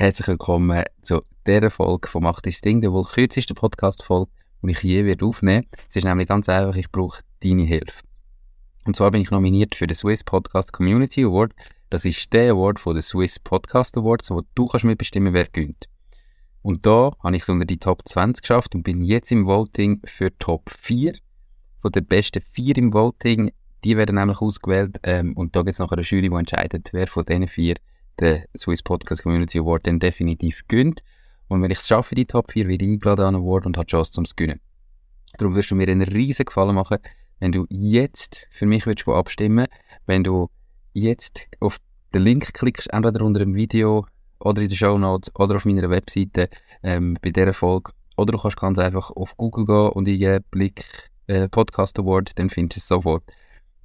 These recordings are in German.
herzlich willkommen zu dieser Folge von Macht dein Ding, der wohl kürzeste Podcast-Folge, die ich je werde aufnehmen Es ist nämlich ganz einfach, ich brauche deine Hilfe. Und zwar bin ich nominiert für den Swiss Podcast Community Award. Das ist der Award von den Swiss Podcast Awards, wo du kannst mitbestimmen, wer gönnt. Und da habe ich es unter die Top 20 geschafft und bin jetzt im Voting für Top 4. Von den besten 4 im Voting, die werden nämlich ausgewählt. Ähm, und da gibt es nachher eine Jury, die entscheidet, wer von diesen 4 den Swiss Podcast Community Award dann definitiv gönnt. Und wenn ich es schaffe, die Top 4, werde ich eingeladen an Award und habe die Chance, um es zu gewinnen. Darum wirst du mir einen riesen Gefallen machen, wenn du jetzt für mich willst abstimmen wenn du jetzt auf den Link klickst, entweder unter dem Video oder in den Show Notes oder auf meiner Webseite ähm, bei dieser Folge. Oder du kannst ganz einfach auf Google gehen und in Blick äh, Podcast Award, dann findest du es sofort.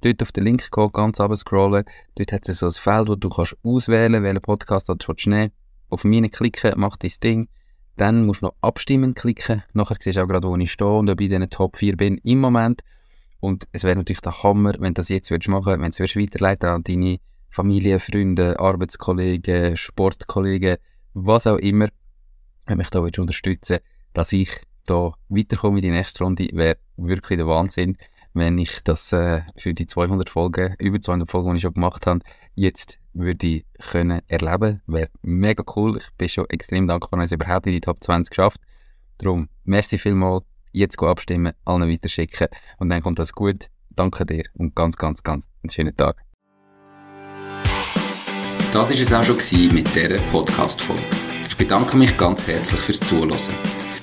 Dort auf den Link gehen, ganz runter scrollen. Dort hat es so ein Feld, wo du kannst auswählen, welchen Podcast du nehmen Auf meine klicken, mach dein Ding. Dann musst du noch abstimmen klicken. Nachher siehst du auch gerade, wo ich stehe und ob ich in den Top 4 bin im Moment. Und es wäre natürlich der Hammer, wenn du das jetzt würdest machen, wenn du es weiterleiten an deine Familie, Freunde, Arbeitskollegen, Sportkollegen, was auch immer, wenn mich da unterstützen dass ich da weiterkomme in die nächste Runde, wäre wirklich der Wahnsinn, wenn ich das äh, für die 200 Folgen, über 200 Folgen, die ich schon gemacht habe, jetzt würde ich können erleben. Wäre mega cool. Ich bin schon extrem dankbar, dass ich überhaupt in die Top 20 geschafft. Darum, merci vielmals. Jetzt abstimmen, allen weiterschicken und dann kommt das gut. Danke dir und ganz, ganz, ganz einen schönen Tag. Das war es auch schon mit dieser Podcast-Folge. Ich bedanke mich ganz herzlich fürs Zuhören.